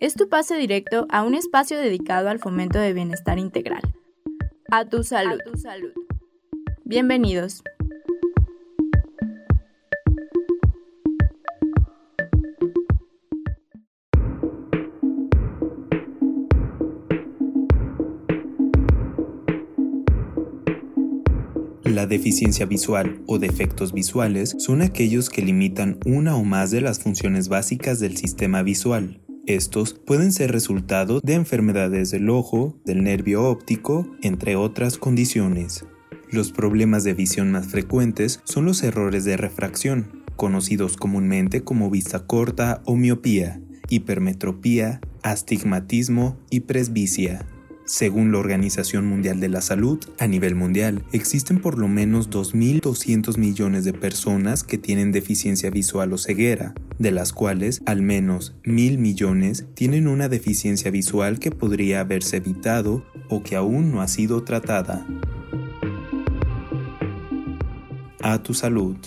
Es tu pase directo a un espacio dedicado al fomento de bienestar integral. A tu salud. tu salud. Bienvenidos. La deficiencia visual o defectos visuales son aquellos que limitan una o más de las funciones básicas del sistema visual. Estos pueden ser resultado de enfermedades del ojo, del nervio óptico, entre otras condiciones. Los problemas de visión más frecuentes son los errores de refracción, conocidos comúnmente como vista corta o miopía, hipermetropía, astigmatismo y presbicia. Según la Organización Mundial de la Salud, a nivel mundial existen por lo menos 2.200 millones de personas que tienen deficiencia visual o ceguera, de las cuales al menos 1.000 millones tienen una deficiencia visual que podría haberse evitado o que aún no ha sido tratada. A tu salud.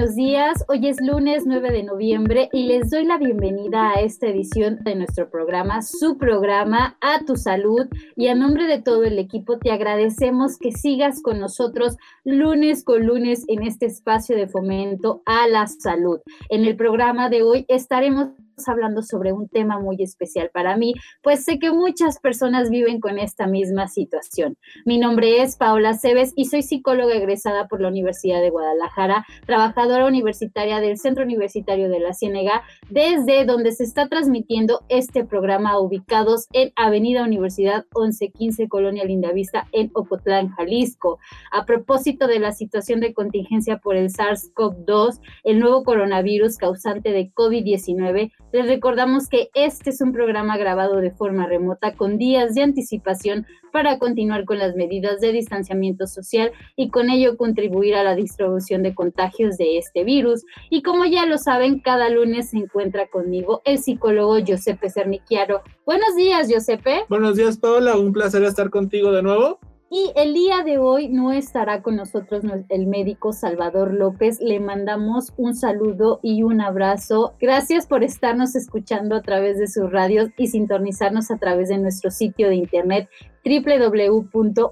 kind of días. Hoy es lunes 9 de noviembre y les doy la bienvenida a esta edición de nuestro programa, su programa A tu Salud. Y a nombre de todo el equipo te agradecemos que sigas con nosotros lunes con lunes en este espacio de fomento a la salud. En el programa de hoy estaremos hablando sobre un tema muy especial para mí, pues sé que muchas personas viven con esta misma situación. Mi nombre es Paola Cebes y soy psicóloga egresada por la Universidad de Guadalajara, trabajadora universitaria del Centro Universitario de la Ciénega, desde donde se está transmitiendo este programa ubicados en Avenida Universidad 1115 Colonia Lindavista en Ocotlán, Jalisco. A propósito de la situación de contingencia por el SARS-CoV-2, el nuevo coronavirus causante de COVID-19, les recordamos que este es un programa grabado de forma remota con días de anticipación para continuar con las medidas de distanciamiento social y con ello contribuir a la distribución de contagios de este virus. Y como ya lo saben, cada lunes se encuentra conmigo el psicólogo Giuseppe Cernichiaro. Buenos días, Giuseppe. Buenos días, Paola. Un placer estar contigo de nuevo. Y el día de hoy no estará con nosotros el médico Salvador López. Le mandamos un saludo y un abrazo. Gracias por estarnos escuchando a través de sus radios y sintonizarnos a través de nuestro sitio de internet www.udgtv.com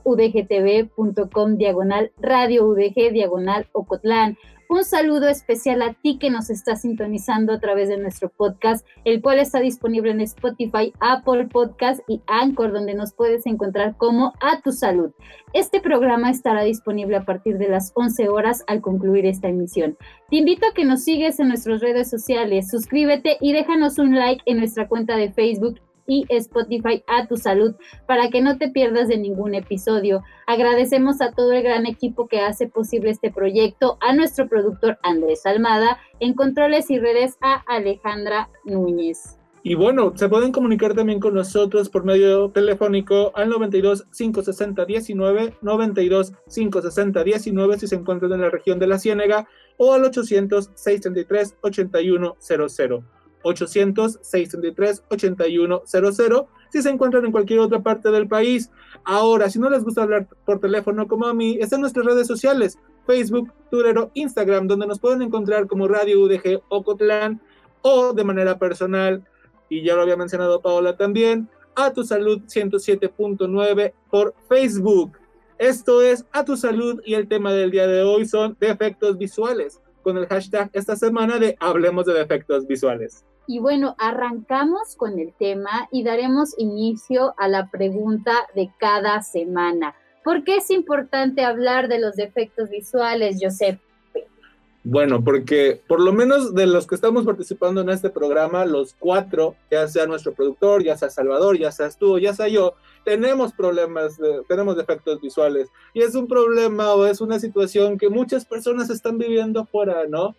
diagonal radio udg diagonal ocotlán. Un saludo especial a ti que nos está sintonizando a través de nuestro podcast, el cual está disponible en Spotify, Apple Podcast y Anchor, donde nos puedes encontrar como A Tu Salud. Este programa estará disponible a partir de las 11 horas al concluir esta emisión. Te invito a que nos sigues en nuestras redes sociales, suscríbete y déjanos un like en nuestra cuenta de Facebook y Spotify a tu salud para que no te pierdas de ningún episodio. Agradecemos a todo el gran equipo que hace posible este proyecto, a nuestro productor Andrés Almada, en controles y redes a Alejandra Núñez. Y bueno, se pueden comunicar también con nosotros por medio telefónico al 92 560 19, 92 560 19 si se encuentran en la región de la Ciénega o al 800 633 8100. 800-633-8100 si se encuentran en cualquier otra parte del país. Ahora, si no les gusta hablar por teléfono como a mí, están nuestras redes sociales, Facebook, Twitter o Instagram, donde nos pueden encontrar como Radio UDG Ocotlán o de manera personal, y ya lo había mencionado Paola también, a tu salud 107.9 por Facebook. Esto es a tu salud y el tema del día de hoy son defectos visuales con el hashtag esta semana de Hablemos de defectos visuales. Y bueno, arrancamos con el tema y daremos inicio a la pregunta de cada semana. ¿Por qué es importante hablar de los defectos visuales, Josep? Bueno, porque por lo menos de los que estamos participando en este programa, los cuatro, ya sea nuestro productor, ya sea Salvador, ya seas tú, ya sea yo, tenemos problemas, de, tenemos defectos visuales. Y es un problema o es una situación que muchas personas están viviendo afuera, ¿no?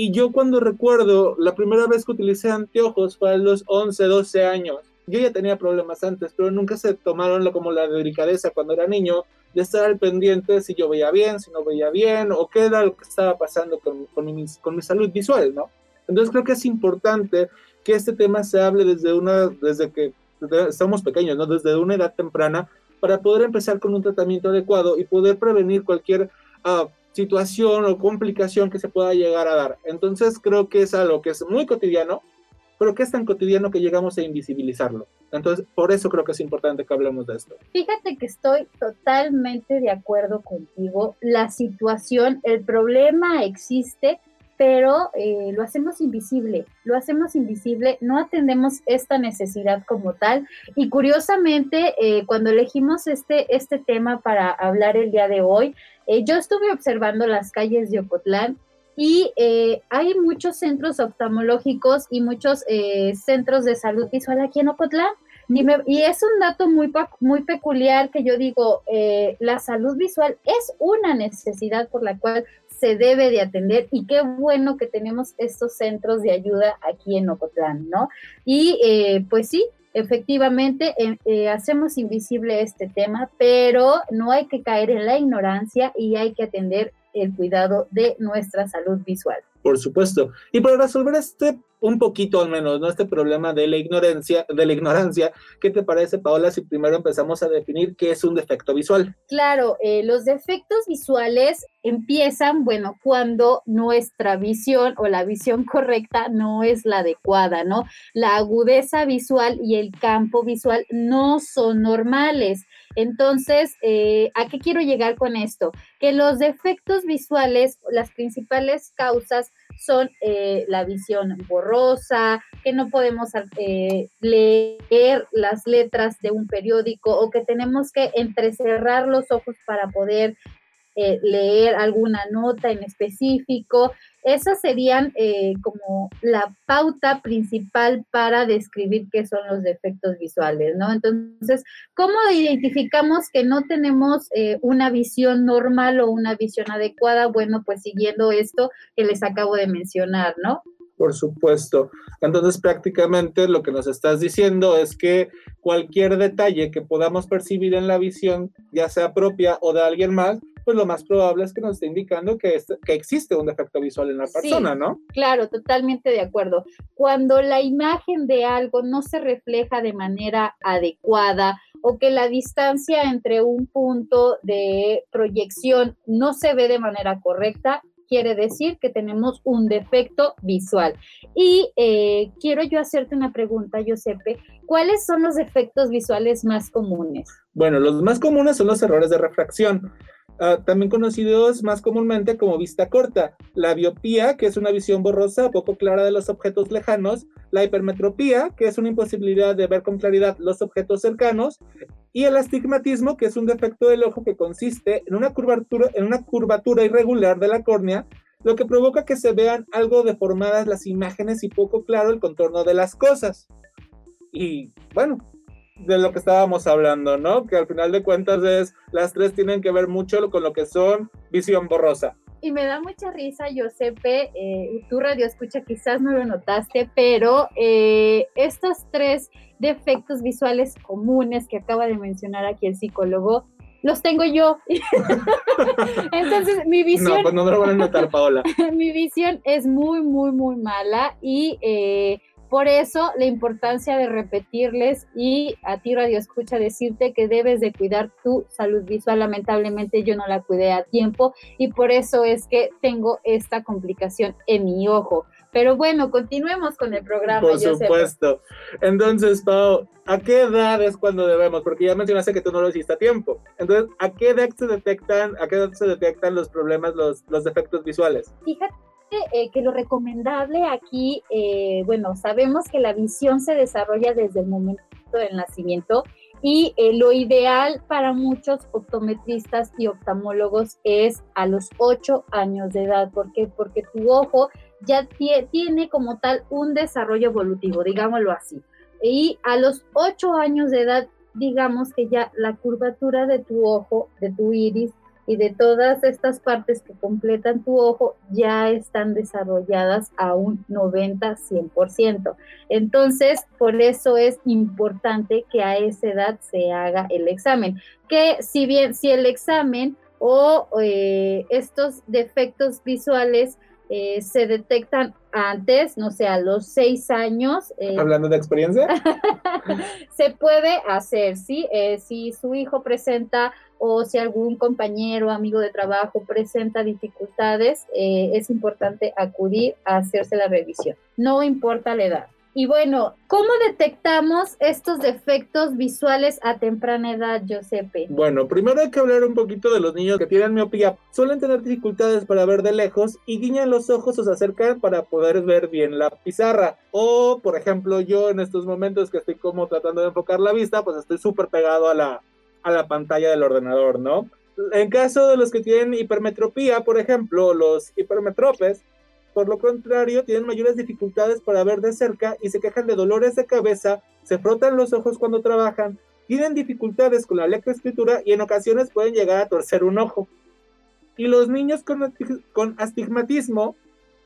Y yo cuando recuerdo, la primera vez que utilicé anteojos fue a los 11, 12 años. Yo ya tenía problemas antes, pero nunca se tomaron como la delicadeza cuando era niño de estar al pendiente si yo veía bien, si no veía bien, o qué era lo que estaba pasando con, con, mi, con mi salud visual, ¿no? Entonces creo que es importante que este tema se hable desde una, desde que estamos pequeños, ¿no? Desde una edad temprana, para poder empezar con un tratamiento adecuado y poder prevenir cualquier uh, situación o complicación que se pueda llegar a dar. Entonces creo que es algo que es muy cotidiano, pero que es tan cotidiano que llegamos a invisibilizarlo. Entonces, por eso creo que es importante que hablemos de esto. Fíjate que estoy totalmente de acuerdo contigo. La situación, el problema existe, pero eh, lo hacemos invisible, lo hacemos invisible, no atendemos esta necesidad como tal. Y curiosamente, eh, cuando elegimos este, este tema para hablar el día de hoy, eh, yo estuve observando las calles de Ocotlán y eh, hay muchos centros oftalmológicos y muchos eh, centros de salud visual aquí en Ocotlán. Y, es un dato muy, muy peculiar que yo digo, la salud visual es una necesidad por la cual se debe de atender y qué bueno que tenemos estos centros de ayuda aquí en Ocotlán, ¿no? Y eh, pues sí, efectivamente eh, hacemos invisible este tema, pero no hay que caer en la ignorancia y hay que atender el cuidado de nuestra salud visual. Por supuesto. Y para resolver este un poquito al menos, ¿no? Este problema de la ignorancia, de la ignorancia, ¿qué te parece, Paola, si primero empezamos a definir qué es un defecto visual? Claro, eh, los defectos visuales empiezan, bueno, cuando nuestra visión o la visión correcta no es la adecuada, ¿no? La agudeza visual y el campo visual no son normales. Entonces, eh, ¿a qué quiero llegar con esto? Que los defectos visuales, las principales causas son eh, la visión borrosa, que no podemos eh, leer las letras de un periódico o que tenemos que entrecerrar los ojos para poder eh, leer alguna nota en específico. Esas serían eh, como la pauta principal para describir qué son los defectos visuales, ¿no? Entonces, ¿cómo identificamos que no tenemos eh, una visión normal o una visión adecuada? Bueno, pues siguiendo esto que les acabo de mencionar, ¿no? Por supuesto. Entonces, prácticamente lo que nos estás diciendo es que cualquier detalle que podamos percibir en la visión, ya sea propia o de alguien más, pues lo más probable es que nos esté indicando que, que existe un defecto visual en la persona, sí, ¿no? Claro, totalmente de acuerdo. Cuando la imagen de algo no se refleja de manera adecuada o que la distancia entre un punto de proyección no se ve de manera correcta, quiere decir que tenemos un defecto visual. Y eh, quiero yo hacerte una pregunta, Giuseppe. ¿Cuáles son los defectos visuales más comunes? Bueno, los más comunes son los errores de refracción. Uh, también conocidos más comúnmente como vista corta, la biopía, que es una visión borrosa o poco clara de los objetos lejanos, la hipermetropía, que es una imposibilidad de ver con claridad los objetos cercanos, y el astigmatismo, que es un defecto del ojo que consiste en una curvatura, en una curvatura irregular de la córnea, lo que provoca que se vean algo deformadas las imágenes y poco claro el contorno de las cosas. Y bueno, de lo que estábamos hablando, ¿no? Que al final de cuentas es, las tres tienen que ver mucho con lo que son visión borrosa. Y me da mucha risa, Josepe, eh, tu radio escucha, quizás no lo notaste, pero eh, estos tres defectos visuales comunes que acaba de mencionar aquí el psicólogo, los tengo yo. Entonces, mi visión... No, pues no me lo van a notar, Paola. mi visión es muy, muy, muy mala y... Eh, por eso la importancia de repetirles y a ti Radio Escucha decirte que debes de cuidar tu salud visual. Lamentablemente yo no la cuidé a tiempo y por eso es que tengo esta complicación en mi ojo. Pero bueno, continuemos con el programa. Por supuesto. Entonces, Pau, ¿a qué edad es cuando debemos? Porque ya mencionaste que tú no lo hiciste a tiempo. Entonces, ¿a qué edad se detectan, a qué edad se detectan los problemas, los, los defectos visuales? Fíjate eh, que lo recomendable aquí, eh, bueno, sabemos que la visión se desarrolla desde el momento del nacimiento Y eh, lo ideal para muchos optometristas y oftalmólogos es a los 8 años de edad. ¿Por qué? Porque tu ojo ya tiene como tal un desarrollo evolutivo, digámoslo así. Y a los 8 años de edad, digamos que ya la curvatura de tu ojo, de tu iris, y de todas estas partes que completan tu ojo ya están desarrolladas a un 90-100%. Entonces, por eso es importante que a esa edad se haga el examen. Que si bien, si el examen o eh, estos defectos visuales eh, se detectan antes, no sé, a los seis años. Eh, Hablando de experiencia. se puede hacer, ¿sí? si su hijo presenta o si algún compañero, amigo de trabajo presenta dificultades, eh, es importante acudir a hacerse la revisión. No importa la edad. Y bueno, ¿cómo detectamos estos defectos visuales a temprana edad, Giuseppe? Bueno, primero hay que hablar un poquito de los niños que tienen miopía. Suelen tener dificultades para ver de lejos y guiñan los ojos o se acercan para poder ver bien la pizarra. O, por ejemplo, yo en estos momentos que estoy como tratando de enfocar la vista, pues estoy súper pegado a la, a la pantalla del ordenador, ¿no? En caso de los que tienen hipermetropía, por ejemplo, los hipermetropes, por lo contrario, tienen mayores dificultades para ver de cerca y se quejan de dolores de cabeza, se frotan los ojos cuando trabajan, tienen dificultades con la lectoescritura y en ocasiones pueden llegar a torcer un ojo. Y los niños con, con astigmatismo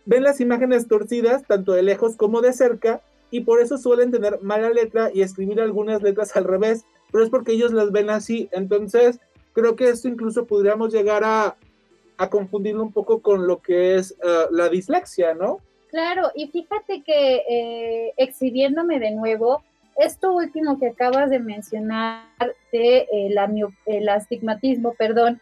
ven las imágenes torcidas tanto de lejos como de cerca y por eso suelen tener mala letra y escribir algunas letras al revés, pero es porque ellos las ven así. Entonces, creo que esto incluso podríamos llegar a, a confundirlo un poco con lo que es eh, la dislexia, ¿no? Claro, y fíjate que eh, exhibiéndome de nuevo, esto último que acabas de mencionar de eh, la, el astigmatismo, perdón,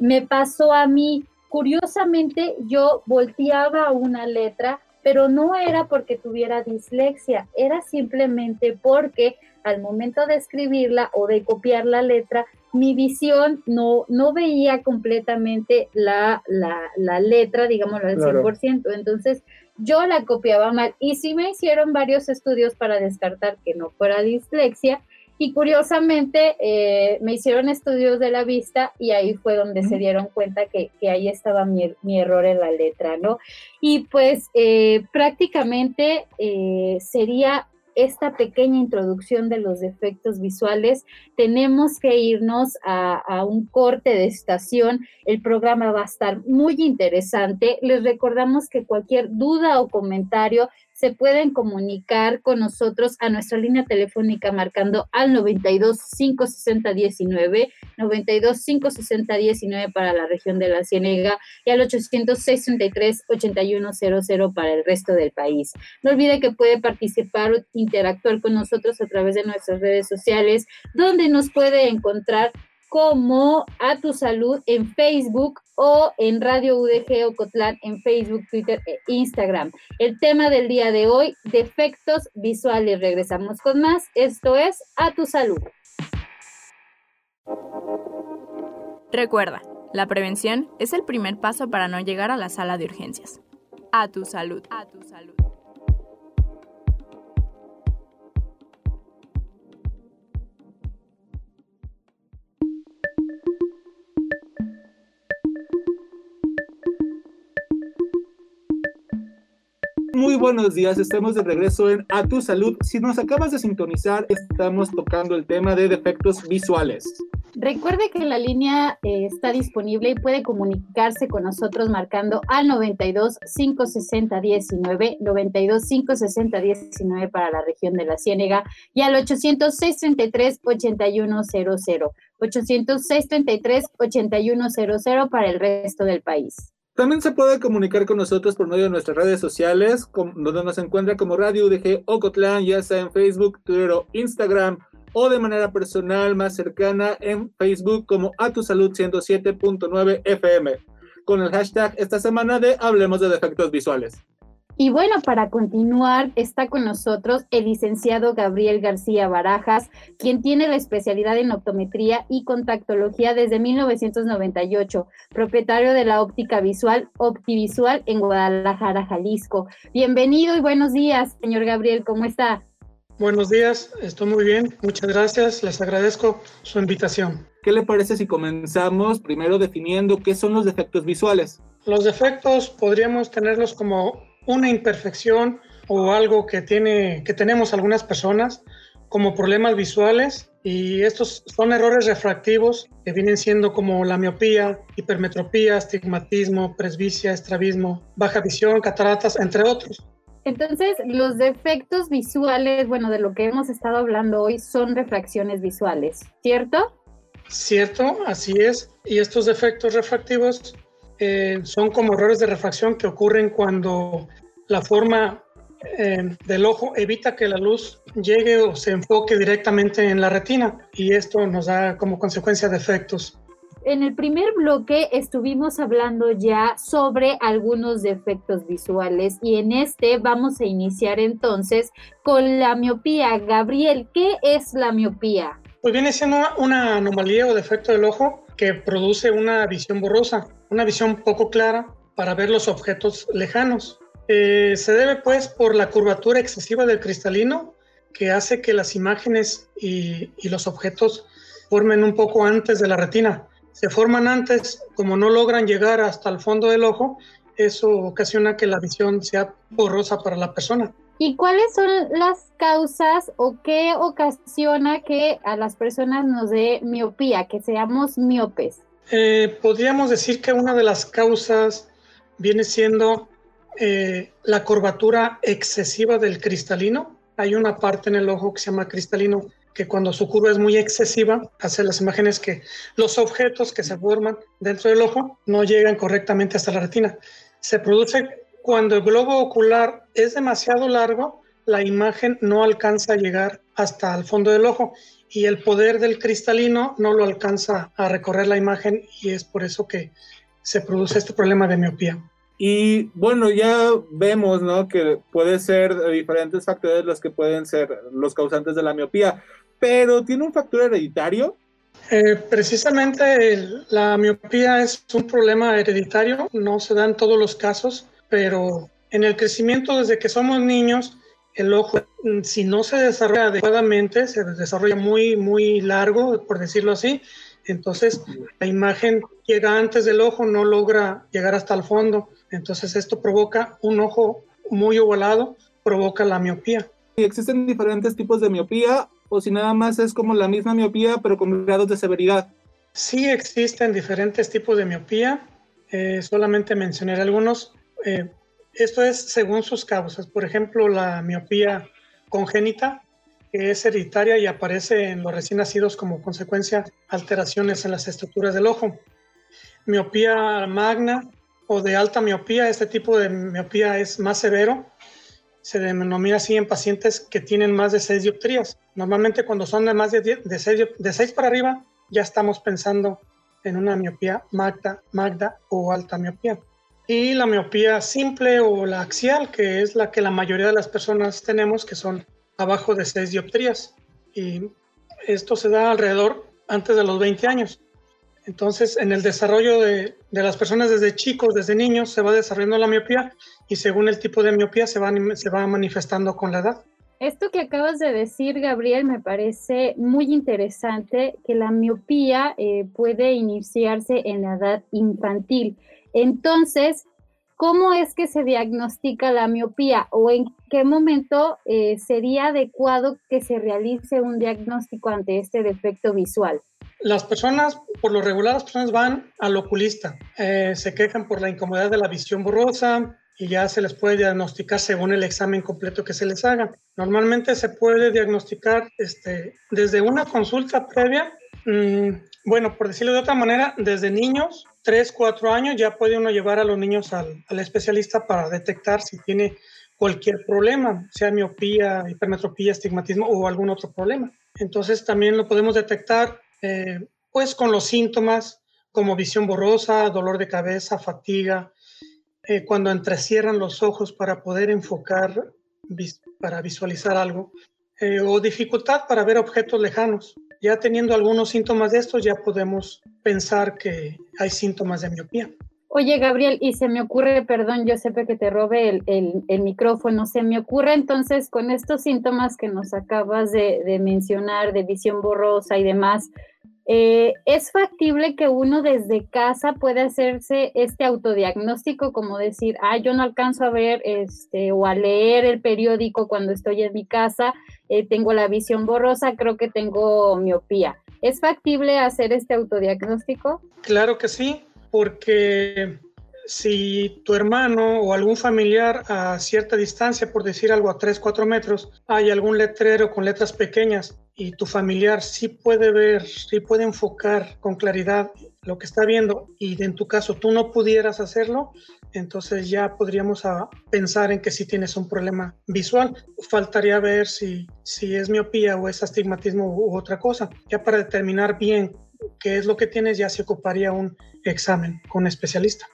me pasó a mí. Curiosamente, yo volteaba una letra pero no era porque tuviera dislexia, era simplemente porque al momento de escribirla o de copiar la letra, mi visión no, no veía completamente la, la, letra, digámoslo al 100%. Entonces, yo la copiaba mal. Y sí me hicieron varios estudios para descartar que no fuera dislexia, y curiosamente eh, me hicieron estudios de la vista y ahí fue donde se dieron cuenta que, ahí estaba mi, error en la letra, ¿no? Y pues eh, prácticamente eh, sería esta pequeña introducción de los defectos visuales, tenemos que irnos a, a, un corte de estación. El programa va a estar muy interesante. Les recordamos que cualquier duda o comentario se pueden comunicar con nosotros a nuestra línea telefónica marcando al 92 560 19, 92 560 19 para la región de la Ciénega y al 806 33 8100 para el resto del país. No olvide que puede participar o interactuar con nosotros a través de nuestras redes sociales, donde nos puede encontrar como A Tu Salud en Facebook o en Radio UDG Ocotlán en Facebook, Twitter e Instagram. El tema del día de hoy, defectos visuales. Regresamos con más. Esto es A Tu Salud. Recuerda, la prevención es el primer paso para no llegar a la sala de urgencias. A tu salud. A tu salud. Muy buenos días, estamos de regreso en A Tu Salud. Si nos acabas de sintonizar, estamos tocando el tema de defectos visuales. Recuerde que la línea eh, está disponible y puede comunicarse con nosotros marcando al 92 560 19, 92 560 19 para la región de la Ciénega y al 806 33 8100, 806 33 8100 para el resto del país. También se puede comunicar con nosotros por medio de nuestras redes sociales, donde nos encuentra como Radio UDG Ocotlán, ya sea en Facebook, Twitter o Instagram, o de manera personal más cercana en Facebook como A Tu Salud 107.9 FM, con el hashtag esta semana de Hablemos de Defectos Visuales. Y bueno, para continuar, está con nosotros el licenciado Gabriel García Barajas, quien tiene la especialidad en optometría y contactología desde 1998, propietario de la óptica visual Optivisual en Guadalajara, Jalisco. Bienvenido y buenos días, señor Gabriel, ¿cómo está? Buenos días, estoy muy bien, muchas gracias, les agradezco su invitación. ¿Qué le parece si comenzamos primero definiendo qué son los defectos visuales? Los defectos podríamos tenerlos como una imperfección o algo que, tiene, que tenemos algunas personas como problemas visuales y estos son errores refractivos que vienen siendo como la miopía, hipermetropía, astigmatismo, presbicia, estrabismo, baja visión, cataratas, entre otros. Entonces, los defectos visuales, bueno, de lo que hemos estado hablando hoy son refracciones visuales, ¿cierto? Cierto, así es. Y estos defectos refractivos eh, son como errores de refracción que ocurren cuando la forma eh, del ojo evita que la luz llegue o se enfoque directamente en la retina y esto nos da como consecuencia defectos. En el primer bloque estuvimos hablando ya sobre algunos defectos visuales y en este vamos a iniciar entonces con la miopía. Gabriel, ¿qué es la miopía? Pues viene siendo una anomalía o defecto del ojo que produce una visión borrosa, una visión poco clara para ver los objetos lejanos. Eh, se debe pues por la curvatura excesiva del cristalino que hace que las imágenes y, los objetos formen un poco antes de la retina. Se forman antes, como no logran llegar hasta el fondo del ojo, eso ocasiona que la visión sea borrosa para la persona. ¿Y cuáles son las causas o qué ocasiona que a las personas nos dé miopía, que seamos miopes? Eh, podríamos decir que una de las causas viene siendo eh, la curvatura excesiva del cristalino. Hay una parte en el ojo que se llama cristalino que cuando su curva es muy excesiva, hace las imágenes que los objetos que se forman dentro del ojo no llegan correctamente hasta la retina. Se produce cuando el globo ocular es demasiado largo, la imagen no alcanza a llegar hasta el fondo del ojo y el poder del cristalino no lo alcanza a recorrer la imagen y es por eso que se produce este problema de miopía. Y bueno, ya vemos, ¿no? Que puede ser diferentes factores los que pueden ser los causantes de la miopía, pero ¿tiene un factor hereditario? Eh, precisamente la miopía es un problema hereditario, no se da en todos los casos, pero en el crecimiento desde que somos niños, el ojo, si no se desarrolla adecuadamente, se desarrolla muy, muy largo, por decirlo así, entonces la imagen llega antes del ojo, no logra llegar hasta el fondo. Entonces esto provoca un ojo muy ovalado, provoca la miopía. ¿Y existen diferentes tipos de miopía o si nada más es como la misma miopía pero con grados de severidad? Sí existen diferentes tipos de miopía, eh, solamente mencionaré algunos. Eh, esto es según sus causas. Por ejemplo, la miopía congénita, que es hereditaria y aparece en los recién nacidos como consecuencia alteraciones en las estructuras del ojo. Miopía magna, o de alta miopía, este tipo de miopía es más severo. Se denomina así en pacientes que tienen más de 6 dioptrías. Normalmente cuando son de más de, 10, de, 6, de 6 para arriba, ya estamos pensando en una miopía magda, magda o alta miopía. Y la miopía simple o la axial, que es la que la mayoría de las personas tenemos, que son abajo de 6 dioptrías. Y esto se da alrededor antes de los 20 años. Entonces, en el desarrollo de, las personas desde chicos, desde niños, se va desarrollando la miopía y según el tipo de miopía se va, se va manifestando con la edad. Esto que acabas de decir, Gabriel, me parece muy interesante, que la miopía eh, puede iniciarse en la edad infantil. Entonces, ¿cómo es que se diagnostica la miopía o en qué momento eh, sería adecuado que se realice un diagnóstico ante este defecto visual? Las personas, por lo regular, las personas van al oculista, eh, se quejan por la incomodidad de la visión borrosa y ya se les puede diagnosticar según el examen completo que se les haga. Normalmente se puede diagnosticar este, desde una consulta previa, mm, bueno, por decirlo de otra manera, desde niños, 3, 4 años, ya puede uno llevar a los niños al, al especialista para detectar si tiene cualquier problema, sea miopía, hipermetropía, estigmatismo o algún otro problema. Entonces también lo podemos detectar eh, pues con los síntomas como visión borrosa, dolor de cabeza, fatiga, eh, cuando entrecierran los ojos para poder enfocar, para visualizar algo, eh, o dificultad para ver objetos lejanos. Ya teniendo algunos síntomas de estos, ya podemos pensar que hay síntomas de miopía. Oye, Gabriel, y se me ocurre, perdón, yo sé que te robe el, el, micrófono, se me ocurre entonces con estos síntomas que nos acabas de mencionar, de visión borrosa y demás, eh, ¿Es factible que uno desde casa pueda hacerse este autodiagnóstico, como decir, ah, yo no alcanzo a ver este, o a leer el periódico cuando estoy en mi casa, eh, tengo la visión borrosa, creo que tengo miopía? ¿Es factible hacer este autodiagnóstico? Claro que sí, porque si tu hermano o algún familiar a cierta distancia, por decir algo a 3, 4 metros, hay algún letrero con letras pequeñas y tu familiar sí puede ver, sí puede enfocar con claridad lo que está viendo y en tu caso tú no pudieras hacerlo, entonces ya podríamos pensar en que sí tienes un problema visual. Faltaría ver si, si es miopía o es astigmatismo u otra cosa. Ya para determinar bien qué es lo que tienes ya se ocuparía un examen con especialista.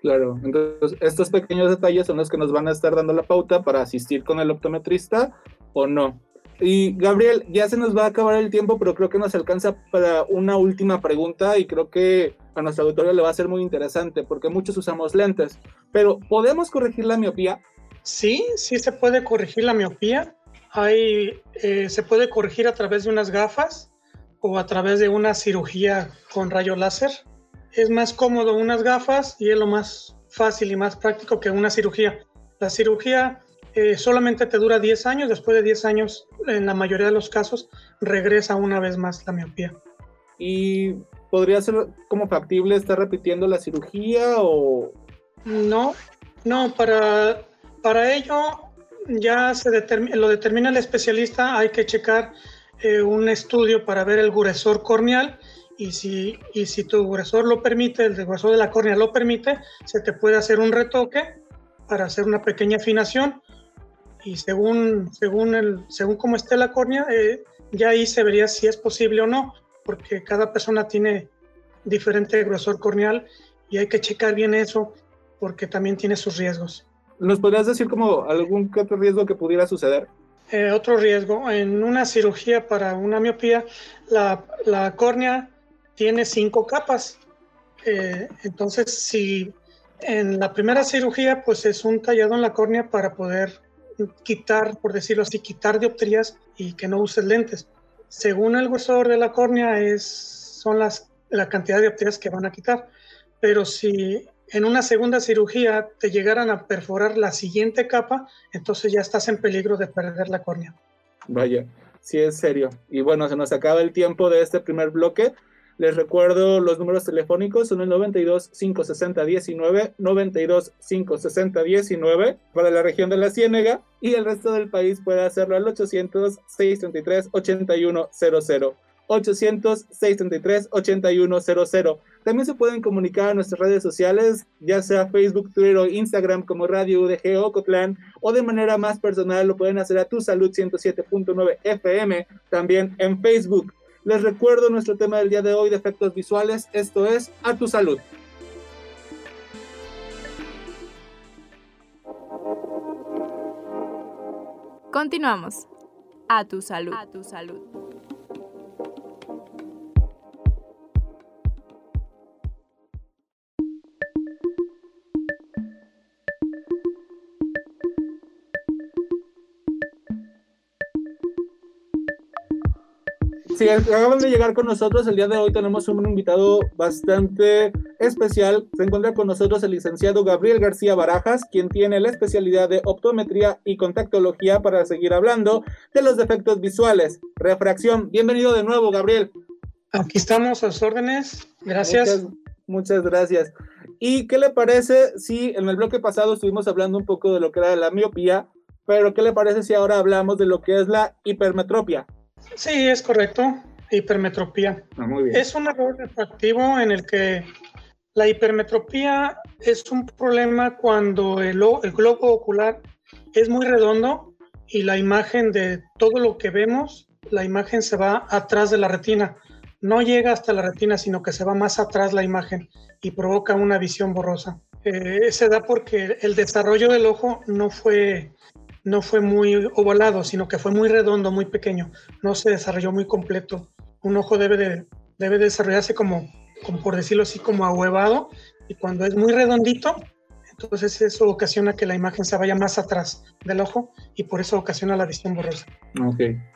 Claro, entonces estos pequeños detalles son los que nos van a estar dando la pauta para asistir con el optometrista o no. Y Gabriel, ya se nos va a acabar el tiempo, pero creo que nos alcanza para una última pregunta y creo que a nuestro auditorio le va a ser muy interesante porque muchos usamos lentes. Pero ¿podemos corregir la miopía? Sí, sí se puede corregir la miopía. Hay, eh, se puede corregir a través de unas gafas o a través de una cirugía con rayo láser es más cómodo unas gafas y es lo más fácil y más práctico que una cirugía. La cirugía eh, solamente te dura 10 años, después de 10 años, en la mayoría de los casos, regresa una vez más la miopía. ¿Y podría ser como factible estar repitiendo la cirugía o...? No, no, para, para ello ya se lo determina el especialista, hay que checar eh, un estudio para ver el gruesor corneal y si, y si tu gruesor lo permite, el gruesor de la córnea lo permite, se te puede hacer un retoque para hacer una pequeña afinación y según, según, el, según cómo esté la córnea, eh, ya ahí se vería si es posible o no, porque cada persona tiene diferente grosor corneal y hay que checar bien eso porque también tiene sus riesgos. ¿Nos podrías decir como algún otro riesgo que pudiera suceder? Eh, otro riesgo, en una cirugía para una miopía, la, la córnea tiene cinco capas. Eh, entonces, si en la primera cirugía, pues es un tallado en la córnea para poder quitar, por decirlo así, quitar dioptrías y que no uses lentes. Según el grosor de la córnea, es, son las, la cantidad de dioptrías que van a quitar. Pero si en una segunda cirugía te llegaran a perforar la siguiente capa, entonces ya estás en peligro de perder la córnea. Vaya, sí es serio. Y bueno, se nos acaba el tiempo de este primer bloque. Les recuerdo los números telefónicos, son el 92 560 19, 92 560 19 para la región de la Ciénega y el resto del país puede hacerlo al 800 633 8100. 800-633-8100. También se pueden comunicar a nuestras redes sociales, ya sea Facebook, Twitter o Instagram como Radio UDG Ocotlán, o de manera más personal lo pueden hacer a Tu Salud 107.9 FM, también en Facebook. Les recuerdo nuestro tema del día de hoy de efectos visuales. Esto es A tu salud. Continuamos. A tu salud. A tu salud. Si acaban de llegar con nosotros, el día de hoy tenemos un invitado bastante especial. Se encuentra con nosotros el licenciado Gabriel García Barajas, quien tiene la especialidad de optometría y contactología para seguir hablando de los defectos visuales. Refracción. Bienvenido de nuevo, Gabriel. Aquí estamos a sus órdenes. Gracias. Muchas, muchas gracias. ¿Y qué le parece si en el bloque pasado estuvimos hablando un poco de lo que era la miopía, pero qué le parece si ahora hablamos de lo que es la hipermetropia? Sí, es correcto. Hipermetropía. Ah, muy bien. Es un error refractivo en el que la hipermetropía es un problema cuando el, el, globo ocular es muy redondo y la imagen de todo lo que vemos, la imagen se va atrás de la retina. No llega hasta la retina, sino que se va más atrás la imagen y provoca una visión borrosa. Eh, se da porque el desarrollo del ojo no fue no fue muy ovalado, sino que fue muy redondo, muy pequeño. No se desarrolló muy completo. Un ojo debe, de, debe desarrollarse como, como, por decirlo así, como ahuevado y cuando es muy redondito, entonces eso ocasiona que la imagen se vaya más atrás del ojo y por eso ocasiona la visión borrosa.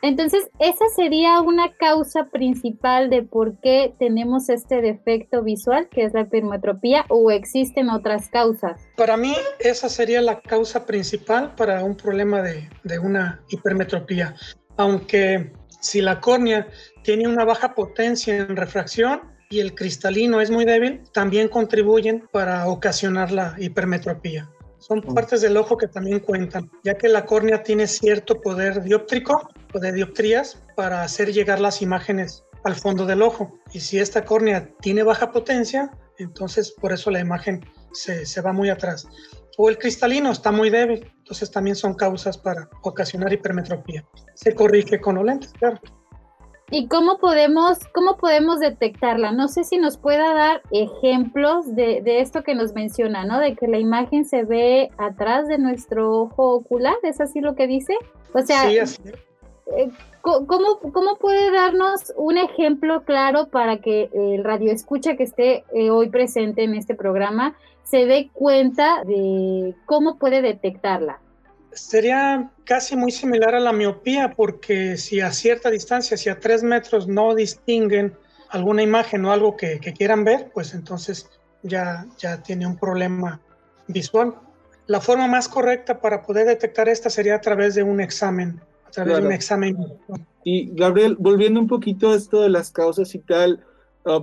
Entonces, esa sería una causa principal de por qué tenemos este defecto visual, que es la hipermetropía, o existen otras causas. Para mí, esa sería la causa principal para un problema de, de una hipermetropía. Aunque si la córnea tiene una baja potencia en refracción, y el cristalino es muy débil, también contribuyen para ocasionar la hipermetropía. Son partes del ojo que también cuentan, ya que la córnea tiene cierto poder dióptrico o de dioptrías para hacer llegar las imágenes al fondo del ojo. Y si esta córnea tiene baja potencia, entonces por eso la imagen se, se va muy atrás. O el cristalino está muy débil, entonces también son causas para ocasionar hipermetropía. Se corrige con los lentes, claro. ¿Y cómo podemos, cómo podemos detectarla? No sé si nos pueda dar ejemplos de, de, esto que nos menciona, ¿no? De que la imagen se ve atrás de nuestro ojo ocular, ¿es así lo que dice? O sea, sí, así. Eh, ¿cómo, ¿cómo puede darnos un ejemplo claro para que el radio escucha que esté eh, hoy presente en este programa se dé cuenta de cómo puede detectarla? Sería casi muy similar a la miopía porque si a cierta distancia, si a tres metros no distinguen alguna imagen o algo que, que quieran ver, pues entonces ya, ya tiene un problema visual. La forma más correcta para poder detectar esta sería a través de un examen, a través Claro. de un examen. Y Gabriel, volviendo un poquito a esto de las causas y tal,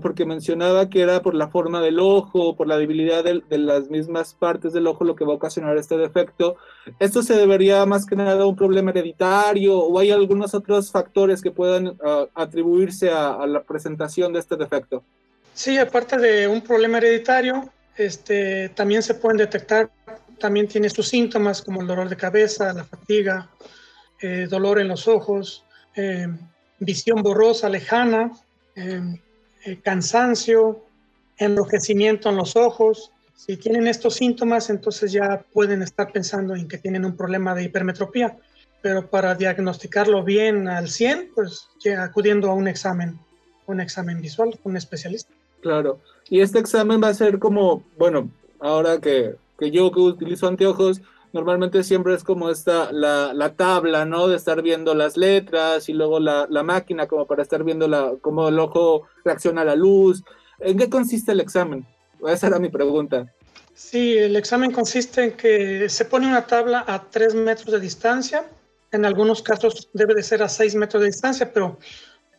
porque mencionaba que era por la forma del ojo, por la debilidad de, las mismas partes del ojo lo que va a ocasionar este defecto. ¿Esto se debería más que nada a un problema hereditario o hay algunos otros factores que puedan ah, atribuirse a, a la presentación de este defecto? Sí, aparte de un problema hereditario, este, también se pueden detectar, también tiene sus síntomas como el dolor de cabeza, la fatiga, eh, dolor en los ojos, eh, visión borrosa, lejana, eh, cansancio, enrojecimiento en los ojos. Si tienen estos síntomas, entonces ya pueden estar pensando en que tienen un problema de hipermetropía. Pero para diagnosticarlo bien al 100, pues acudiendo a un examen, un examen visual, un especialista. Claro. Y este examen va a ser como, bueno, ahora que, que yo que utilizo anteojos, normalmente siempre es como esta, la, la tabla, ¿no? De estar viendo las letras y luego la, la máquina como para estar viendo la, cómo el ojo reacciona a la luz. ¿En qué consiste el examen? Esa era mi pregunta. Sí, el examen consiste en que se pone una tabla a 3 metros de distancia. En algunos casos debe de ser a 6 metros de distancia, pero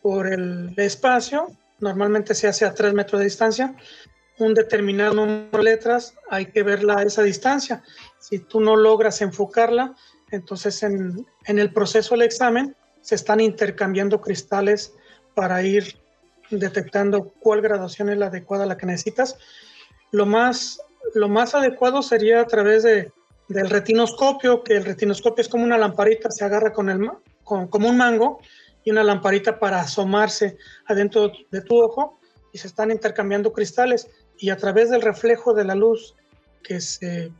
por el espacio normalmente se hace a 3 metros de distancia. Un determinado número de letras hay que verla a esa distancia. Si tú no logras enfocarla, entonces en, en el proceso del examen se están intercambiando cristales para ir detectando cuál graduación es la adecuada a la que necesitas. Lo más, lo más adecuado sería a través de, del retinoscopio, que el retinoscopio es como una lamparita, se agarra con el, con, como un mango y una lamparita para asomarse adentro de tu ojo y se están intercambiando cristales y a través del reflejo de la luz que se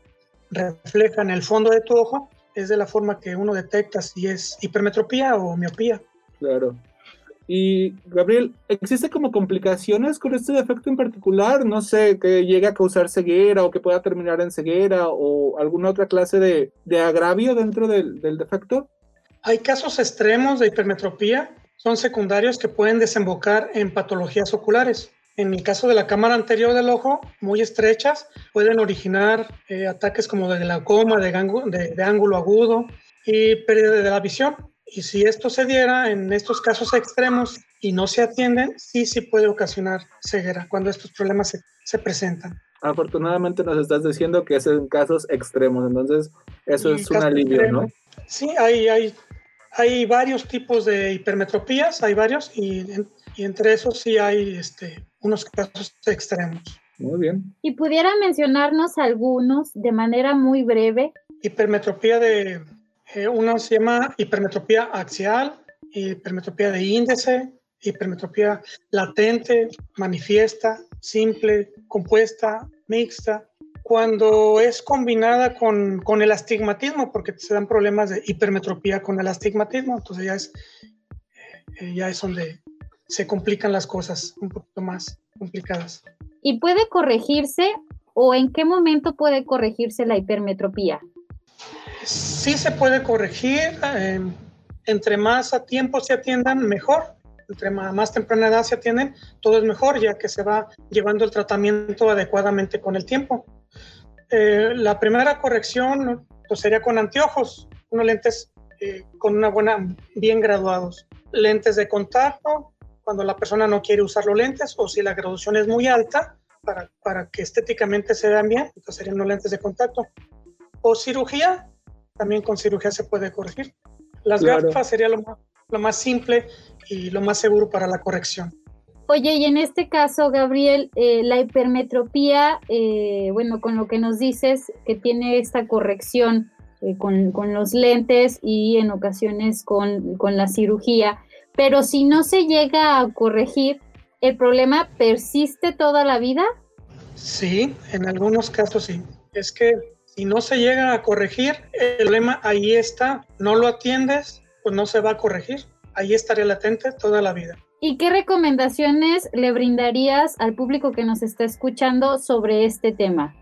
refleja en el fondo de tu ojo es de la forma que uno detecta si es hipermetropía o miopía. Claro. Y Gabriel, ¿existe como complicaciones con este defecto en particular? No sé, que llegue a causar ceguera o que pueda terminar en ceguera o alguna otra clase de, de agravio dentro del, del defecto. Hay casos extremos de hipermetropía, son secundarios que pueden desembocar en patologías oculares. En el caso de la cámara anterior del ojo, muy estrechas, pueden originar eh, ataques como de glaucoma, de, gangu- de- de ángulo agudo y pérdida de la visión. Y si esto se diera en estos casos extremos y no se atienden, sí, sí puede ocasionar ceguera cuando estos problemas se, se presentan. Afortunadamente nos estás diciendo que es en casos extremos, entonces eso es un alivio, ¿no? extremos. Sí, hay, hay, hay varios tipos de hipermetropías, hay varios, y, y entre esos sí hay este, unos casos extremos. Muy bien. ¿Y pudiera mencionarnos algunos de manera muy breve? Hipermetropía de, eh, uno se llama hipermetropía axial, hipermetropía de índice, hipermetropía latente, manifiesta, simple, compuesta, mixta. Cuando es combinada con, con el astigmatismo, porque se dan problemas de hipermetropía con el astigmatismo, entonces ya es, eh, ya es donde se complican las cosas un poquito más complicadas. ¿Y puede corregirse o en qué momento puede corregirse la hipermetropía? Sí se puede corregir, eh, entre más a tiempo se atiendan, mejor. Entre más, temprana edad se atienden, todo es mejor, ya que se va llevando el tratamiento adecuadamente con el tiempo. Eh, la primera corrección pues, sería con anteojos, unos lentes eh, con una buena, bien graduados. Lentes de contacto, cuando la persona no quiere usar los lentes o si la graduación es muy alta, para, para que estéticamente se vean bien, entonces serían los lentes de contacto. O cirugía, también con cirugía se puede corregir. Las gafas sería lo más, lo más simple y lo más seguro para la corrección. Oye, y en este caso, Gabriel, eh, la hipermetropía, eh, bueno, con lo que nos dices, que tiene esta corrección eh, con, con, los lentes y en ocasiones con, con la cirugía, pero si no se llega a corregir, ¿el problema persiste toda la vida? Sí, en algunos casos sí. Es que si no se llega a corregir, el problema ahí está, no lo atiendes, pues no se va a corregir, ahí estaría latente toda la vida. ¿Y qué recomendaciones le brindarías al público que nos está escuchando sobre este tema?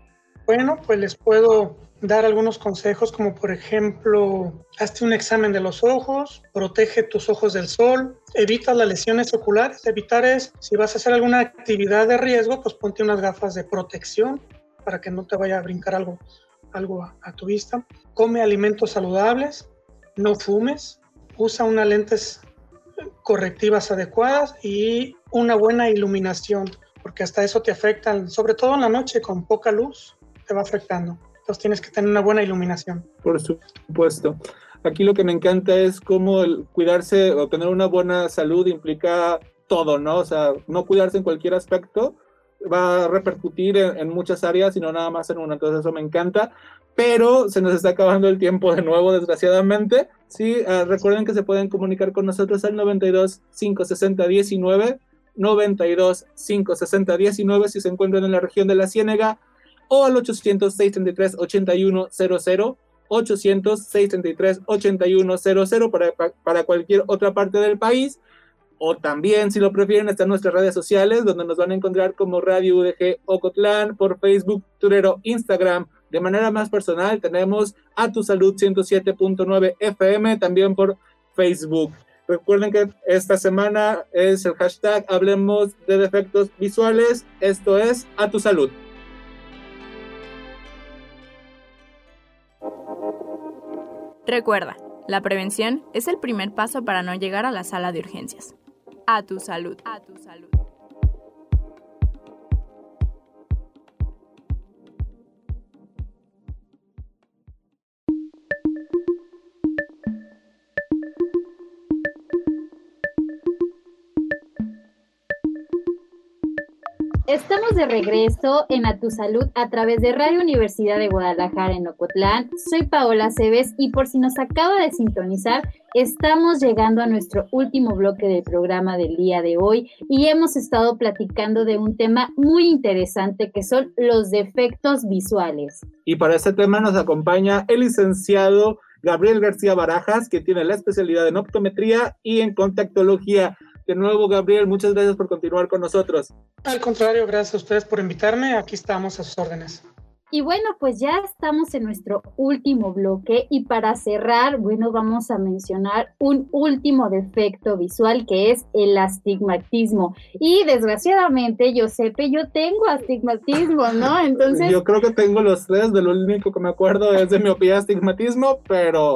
Bueno, pues les puedo dar algunos consejos como por ejemplo, hazte un examen de los ojos, protege tus ojos del sol, evita las lesiones oculares, evitar es, si vas a hacer alguna actividad de riesgo, pues ponte unas gafas de protección para que no te vaya a brincar algo, algo a, tu vista. Come alimentos saludables, no fumes, usa unas lentes correctivas adecuadas y una buena iluminación, porque hasta eso te afecta, sobre todo en la noche con poca luz, te va afectando. Entonces tienes que tener una buena iluminación. Por supuesto. Aquí lo que me encanta es cómo el cuidarse o tener una buena salud implica todo, ¿no? O sea, no cuidarse en cualquier aspecto va a repercutir en, muchas áreas y no nada más en una. Entonces eso me encanta. Pero se nos está acabando el tiempo de nuevo, desgraciadamente. Sí, uh, recuerden que se pueden comunicar con nosotros al 92 560 19, 92 560 19 si se encuentran en la región de la Ciénega o al 800 633 8100 800 633 8100 para, para cualquier otra parte del país o también, si lo prefieren, están nuestras redes sociales, donde nos van a encontrar como Radio UDG Ocotlán, por Facebook, Twitter, Instagram. De manera más personal, tenemos a Tu Salud 107.9 FM, también por Facebook. Recuerden que esta semana es el hashtag Hablemos de Defectos Visuales. Esto es A Tu Salud. Recuerda, la prevención es el primer paso para no llegar a la sala de urgencias. A tu salud. A tu salud. Estamos de regreso en A Tu Salud a través de Radio Universidad de Guadalajara en Ocotlán. Soy Paola Cebes y por si nos acaba de sintonizar, estamos llegando a nuestro último bloque del programa del día de hoy y hemos estado platicando de un tema muy interesante que son los defectos visuales. Y para este tema nos acompaña el licenciado Gabriel García Barajas, que tiene la especialidad en optometría y en contactología. De nuevo, Gabriel, muchas gracias por continuar con nosotros. Al contrario, gracias a ustedes por invitarme. Aquí estamos a sus órdenes. Y bueno, pues ya estamos en nuestro último bloque y para cerrar, bueno, vamos a mencionar un último defecto visual que es el astigmatismo. Y desgraciadamente, Giuseppe, yo tengo astigmatismo, ¿no? Entonces... Yo creo que tengo los tres, de lo único que me acuerdo es de miopía, astigmatismo, pero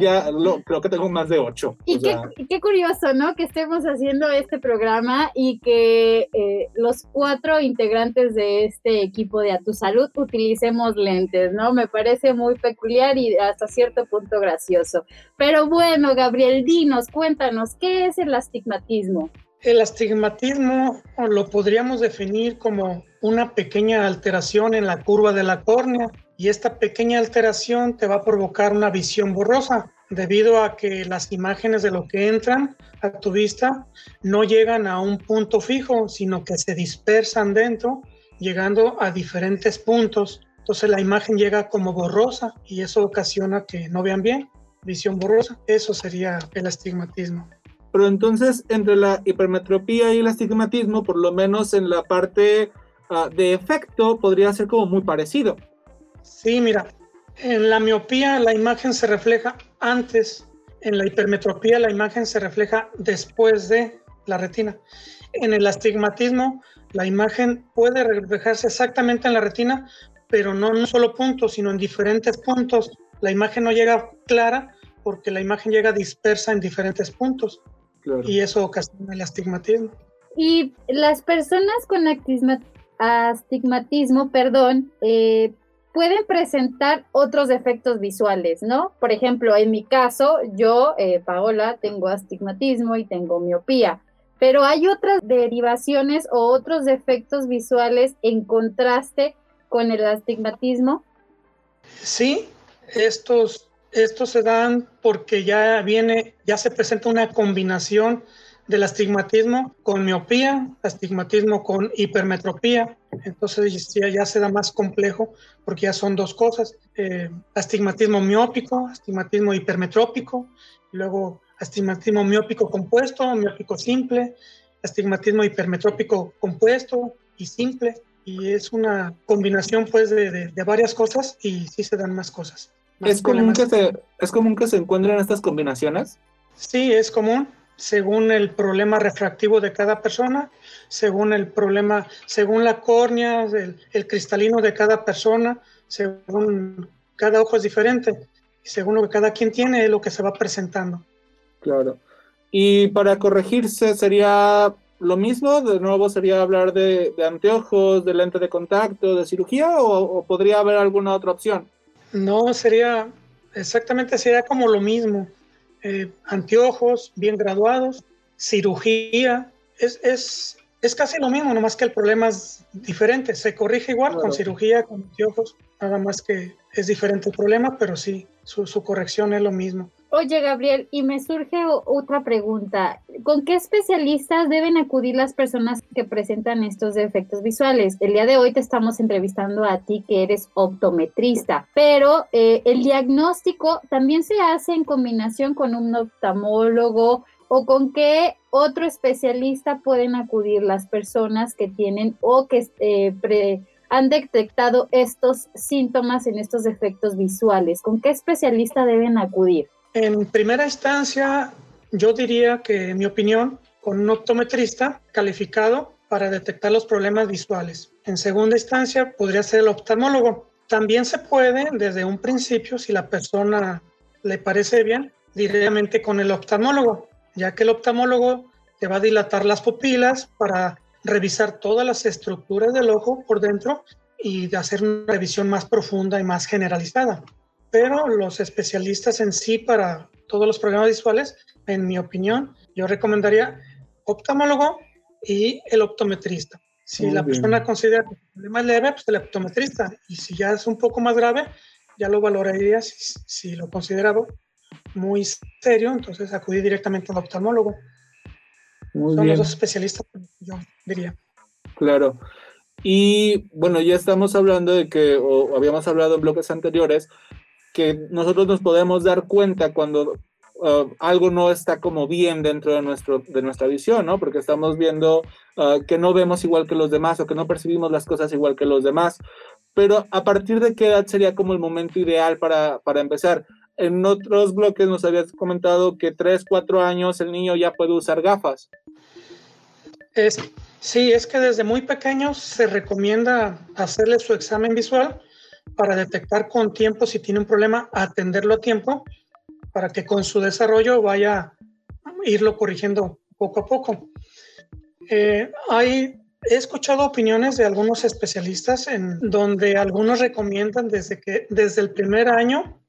ya lo, creo que tengo más de ocho. Y qué, qué, curioso, ¿no? Que estemos haciendo este programa y que eh, los cuatro integrantes de este equipo de A Tu Salud utilicen utilicemos lentes, ¿no? Me parece muy peculiar y hasta cierto punto gracioso. Pero bueno, Gabriel, dinos, cuéntanos, ¿qué es el astigmatismo? El astigmatismo lo podríamos definir como una pequeña alteración en la curva de la córnea y esta pequeña alteración te va a provocar una visión borrosa debido a que las imágenes de lo que entran a tu vista no llegan a un punto fijo, sino que se dispersan dentro llegando a diferentes puntos. Entonces la imagen llega como borrosa y eso ocasiona que no vean bien, visión borrosa. Eso sería el astigmatismo. Pero entonces entre la hipermetropía y el astigmatismo, por lo menos en la parte ah, de efecto podría ser como muy parecido. Sí, mira, en la miopía la imagen se refleja antes, en la hipermetropía la imagen se refleja después de la retina. En el astigmatismo la imagen puede reflejarse exactamente en la retina, pero no en un solo punto, sino en diferentes puntos. La imagen no llega clara porque la imagen llega dispersa en diferentes puntos y eso ocasiona el astigmatismo. Y las personas con astigmatismo, perdón, eh, pueden presentar otros defectos visuales, ¿no? Por ejemplo, en mi caso, yo, eh, Paola, tengo astigmatismo y tengo miopía, pero hay otras derivaciones o otros defectos visuales en contraste con el astigmatismo. Sí, estos, estos se dan porque ya viene, ya se presenta una combinación del astigmatismo con miopía, astigmatismo con hipermetropía. Entonces ya, se da más complejo porque ya son dos cosas. Eh, astigmatismo miópico, astigmatismo hipermetrópico, luego astigmatismo miópico compuesto, miópico simple, astigmatismo hipermetrópico compuesto y simple. Y es una combinación pues de, de, varias cosas y sí se dan más cosas. ¿Es, común que se, ¿Es común que se encuentren estas combinaciones? Sí, es común según el problema refractivo de cada persona, según el problema, según la córnea, el, cristalino de cada persona, según cada ojo es diferente, según lo que cada quien tiene es lo que se va presentando. Claro. Y para corregirse sería lo mismo, de nuevo sería hablar de, anteojos, de lente de contacto, de cirugía, o podría haber alguna otra opción. No, sería exactamente, sería como lo mismo eh, anteojos bien graduados, cirugía, es, es, es, casi lo mismo, nomás que el problema es diferente. Se corrige igual con cirugía, con anteojos, nada más que es diferente el problema, pero sí, su, su corrección es lo mismo. Oye, Gabriel, y me surge otra pregunta. ¿Con qué especialistas deben acudir las personas que presentan estos defectos visuales? El día de hoy te estamos entrevistando a ti que eres optometrista, pero eh, el diagnóstico también se hace en combinación con un oftalmólogo o con qué otro especialista pueden acudir las personas que tienen o que eh, han detectado estos síntomas en estos defectos visuales. ¿Con qué especialista deben acudir? En primera instancia, yo diría que, en mi opinión, con un optometrista calificado para detectar los problemas visuales. En segunda instancia, podría ser el oftalmólogo. También se puede, desde un principio, si la persona le parece bien, directamente con el oftalmólogo, ya que el oftalmólogo te va a dilatar las pupilas para revisar todas las estructuras del ojo por dentro y hacer una revisión más profunda y más generalizada pero los especialistas en sí para todos los problemas visuales, en mi opinión, yo recomendaría oftalmólogo y el optometrista. Si la persona considera que es leve, pues el optometrista. Y si ya es un poco más grave, ya lo valoraría si, si lo considera muy serio, entonces acudir directamente al oftalmólogo. Son los dos especialistas, yo diría. Claro. Y bueno, ya estamos hablando de que, o habíamos hablado en bloques anteriores, que nosotros nos podemos dar cuenta cuando uh, algo no está como bien dentro de, nuestro, de nuestra visión, ¿no? Porque estamos viendo uh, que no vemos igual que los demás o que no percibimos las cosas igual que los demás. Pero a partir de qué edad sería como el momento ideal para, para empezar? En otros bloques nos habías comentado que 3, 4 años el niño ya puede usar gafas. Es, sí, es que desde muy pequeños se recomienda hacerle su examen visual para detectar con tiempo si tiene un problema, atenderlo a tiempo, para que con su desarrollo vaya a irlo corrigiendo poco a poco. Eh, hay, he escuchado opiniones de algunos especialistas en donde algunos recomiendan desde que desde el primer año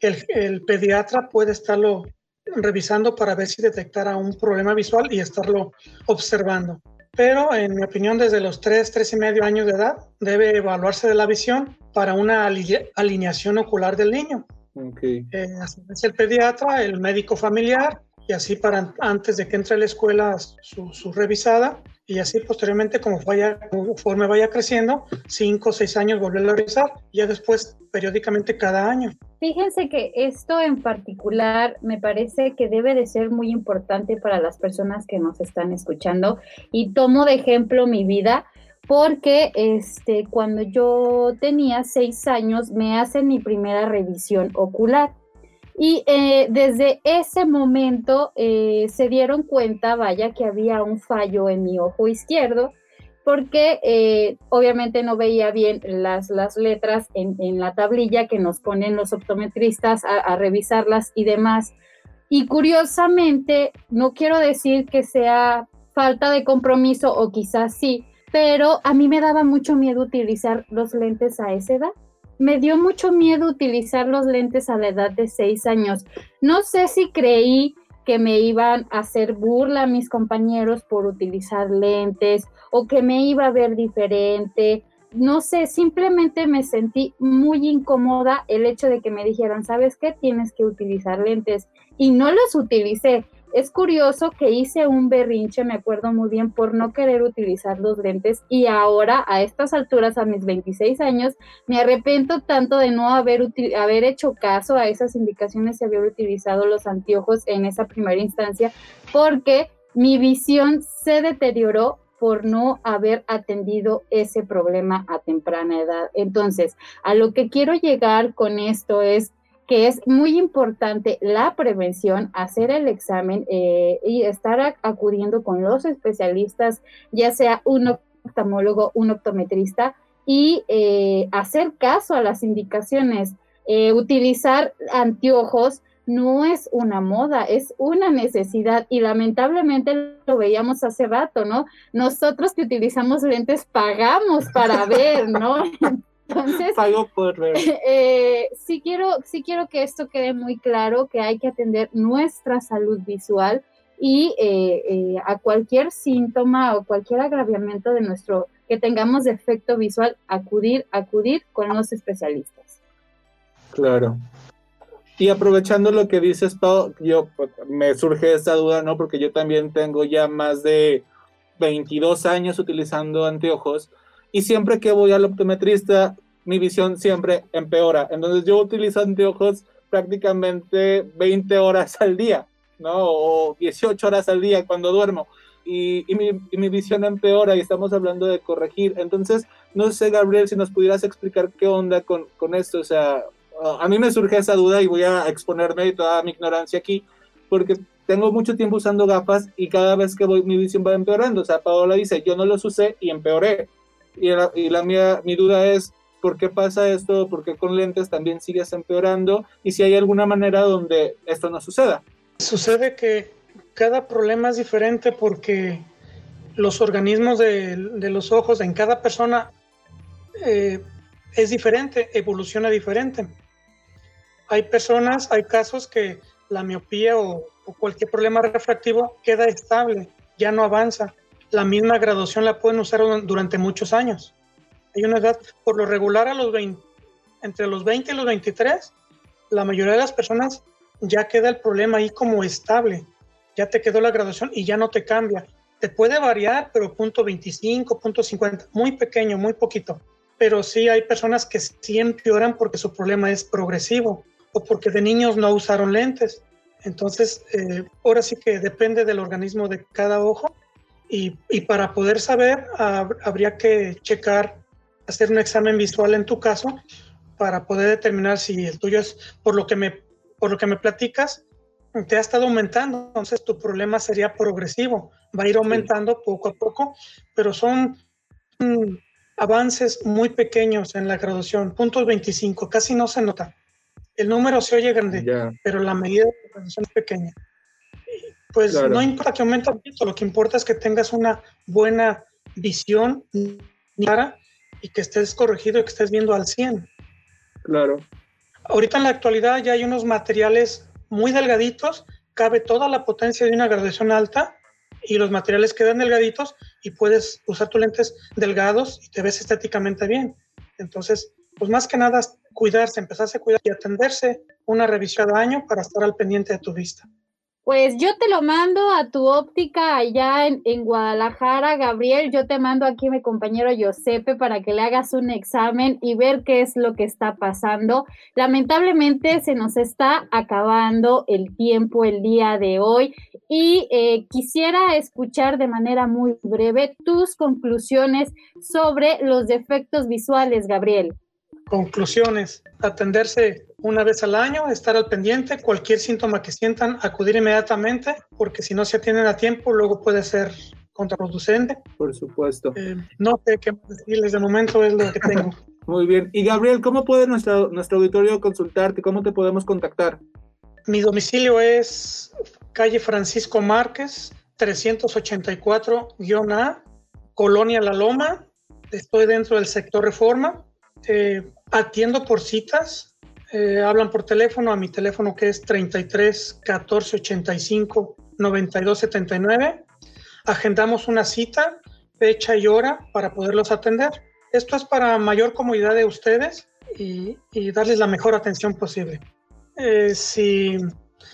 el, el pediatra puede estarlo revisando para ver si detectara un problema visual y estarlo observando. Pero en mi opinión, desde los 3, 3 y medio años de edad, debe evaluarse de la visión para una alineación ocular del niño. Okay. Eh, es el pediatra, el médico familiar, y así para antes de que entre a la escuela su, su revisada, y así posteriormente, como vaya, conforme vaya creciendo, cinco o seis años volverlo a revisar, y ya después periódicamente cada año. Fíjense que esto en particular me parece que debe de ser muy importante para las personas que nos están escuchando, y tomo de ejemplo mi vida porque este, cuando yo tenía seis años me hacen mi primera revisión ocular. Y eh, desde ese momento eh, se dieron cuenta, vaya, que había un fallo en mi ojo izquierdo, porque eh, obviamente no veía bien las, las letras en, en, la tablilla que nos ponen los optometristas a, a revisarlas y demás. Y curiosamente, no quiero decir que sea falta de compromiso o quizás sí, pero a mí me daba mucho miedo utilizar los lentes a esa edad. Me dio mucho miedo utilizar los lentes a la edad de seis años. No sé si creí que me iban a hacer burla mis compañeros por utilizar lentes o que me iba a ver diferente. No sé, simplemente me sentí muy incómoda el hecho de que me dijeran, ¿sabes qué? Tienes que utilizar lentes. Y no los utilicé es curioso que hice un berrinche, me acuerdo muy bien, por no querer utilizar los lentes y ahora a estas alturas, a mis 26 años, me arrepiento tanto de no haber, haber hecho caso a esas indicaciones y haber utilizado los anteojos en esa primera instancia, porque mi visión se deterioró por no haber atendido ese problema a temprana edad. Entonces, a lo que quiero llegar con esto es que es muy importante la prevención, hacer el examen eh, y estar acudiendo con los especialistas, ya sea un oftalmólogo, un optometrista, y eh, hacer caso a las indicaciones. Eh, utilizar anteojos no es una moda, es una necesidad y lamentablemente lo veíamos hace rato, ¿no? Nosotros que utilizamos lentes pagamos para ver, ¿no? Entonces, eh, sí, quiero, sí quiero que esto quede muy claro, que hay que atender nuestra salud visual y eh, eh, a cualquier síntoma o cualquier agraviamiento de nuestro, que tengamos defecto visual, acudir, acudir con los especialistas. Claro. Y aprovechando lo que dices, Pau, yo pues, me surge esa duda, ¿no? Porque yo también tengo ya más de 22 años utilizando anteojos y siempre que voy al optometrista, mi visión siempre empeora. Entonces yo utilizo anteojos prácticamente 20 horas al día, ¿no? O 18 horas al día cuando duermo. Y, mi, mi, visión empeora y estamos hablando de corregir. Entonces, no sé, Gabriel, si nos pudieras explicar qué onda con, con esto. O sea, a mí me surge esa duda y voy a exponerme toda mi ignorancia aquí, porque tengo mucho tiempo usando gafas y cada vez que voy mi visión va empeorando. O sea, Paola dice, yo no los usé y empeoré. Y la, y mía, mi duda es, ¿por qué pasa esto? ¿Por qué con lentes también sigues empeorando? Y si hay alguna manera donde esto no suceda. Sucede que cada problema es diferente porque los organismos de, los ojos en cada persona eh, es diferente, evoluciona diferente. Hay personas, hay casos que la miopía o cualquier problema refractivo queda estable, ya no avanza la misma graduación la pueden usar durante muchos años. Hay una edad, por lo regular, a los 20, entre los 20 y los 23, la mayoría de las personas ya queda el problema ahí como estable. Ya te quedó la graduación y ya no te cambia. Te puede variar, pero punto 25, punto 50, muy pequeño, muy poquito. Pero sí hay personas que sí empeoran porque su problema es progresivo o porque de niños no usaron lentes. Entonces, eh, ahora sí que depende del organismo de cada ojo y, y para poder saber, habría que checar, hacer un examen visual en tu caso para poder determinar si el tuyo es, por lo que me, por lo que me platicas, te ha estado aumentando, entonces tu problema sería progresivo, va a ir aumentando poco a poco, pero son mm, avances muy pequeños en la graduación, puntos 25, casi no se nota. El número se oye grande, pero la medida de graduación es pequeña pues no importa que aumente un poquito, lo que importa es que tengas una buena visión clara y que estés corregido y que estés viendo al 100. Claro. Ahorita en la actualidad ya hay unos materiales muy delgaditos, cabe toda la potencia de una graduación alta y los materiales quedan delgaditos y puedes usar tus lentes delgados y te ves estéticamente bien. Entonces, pues más que nada cuidarse, empezarse a cuidar y atenderse una revisión al año para estar al pendiente de tu vista. Pues yo te lo mando a tu óptica allá en, en, Guadalajara, Gabriel. Yo te mando aquí a mi compañero Josepe para que le hagas un examen y ver qué es lo que está pasando. Lamentablemente se nos está acabando el tiempo el día de hoy y eh, quisiera escuchar de manera muy breve tus conclusiones sobre los defectos visuales, Gabriel. Conclusiones. Atenderse una vez al año, estar al pendiente, cualquier síntoma que sientan, acudir inmediatamente, porque si no se atienden a tiempo, luego puede ser contraproducente. Por supuesto. Eh, no sé qué decirles de momento, es lo que tengo. Muy bien. Y Gabriel, ¿cómo puede nuestro, nuestro auditorio consultarte? ¿Cómo te podemos contactar? Mi domicilio es calle Francisco Márquez, 384-A, Colonia La Loma. Estoy dentro del sector Reforma. Eh, atiendo por citas, eh, hablan por teléfono a mi teléfono que es 33 14 85 92 79. Agendamos una cita, fecha y hora para poderlos atender. Esto es para mayor comodidad de ustedes y, y darles la mejor atención posible. Eh, si,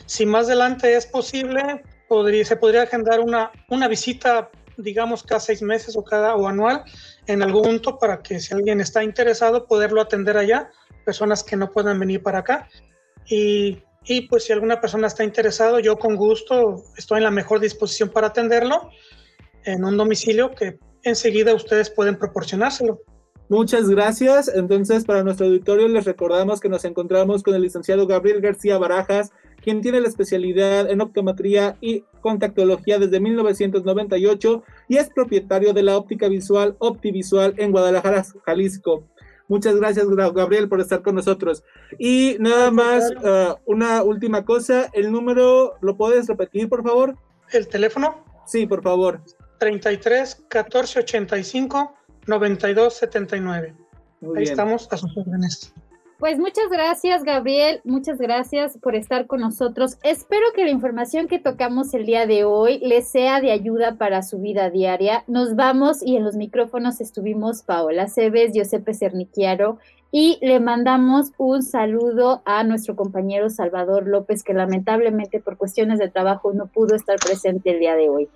si, más adelante es posible, podría, se podría agendar una, una visita, digamos, cada seis meses o cada o anual en algún punto para que si alguien está interesado, poderlo atender allá personas que no puedan venir para acá. Y, y, pues si alguna persona está interesado, yo con gusto estoy en la mejor disposición para atenderlo en un domicilio que enseguida ustedes pueden proporcionárselo. Muchas gracias. Entonces, para nuestro auditorio les recordamos que nos encontramos con el licenciado Gabriel García Barajas, quien tiene la especialidad en optometría y contactología desde 1998 y es propietario de la óptica visual Optivisual en Guadalajara, Jalisco. Muchas gracias, Gabriel, por estar con nosotros. Y nada más, uh, una última cosa, el número, ¿lo puedes repetir, por favor? ¿El teléfono? Sí, por favor. 33 14 85 92 79. Ahí estamos a sus órdenes. Pues muchas gracias, Gabriel. Muchas gracias por estar con nosotros. Espero que la información que tocamos el día de hoy les sea de ayuda para su vida diaria. Nos vamos y en los micrófonos estuvimos Paola Cebes, Giuseppe Cerniquiaro y le mandamos un saludo a nuestro compañero Salvador López, que lamentablemente por cuestiones de trabajo no pudo estar presente el día de hoy.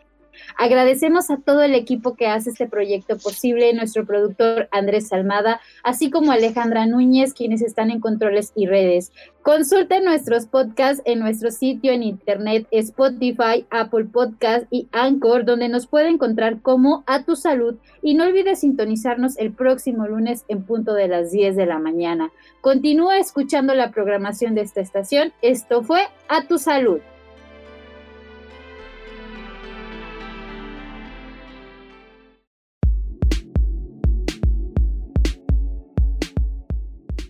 Agradecemos a todo el equipo que hace este proyecto posible, nuestro productor Andrés Salmada, así como Alejandra Núñez, quienes están en controles y redes. Consulten nuestros podcasts en nuestro sitio en internet Spotify, Apple Podcast y Anchor, donde nos puede encontrar como A Tu Salud. Y no olvides sintonizarnos el próximo lunes en punto de las 10 de la mañana. Continúa escuchando la programación de esta estación. Esto fue A Tu Salud.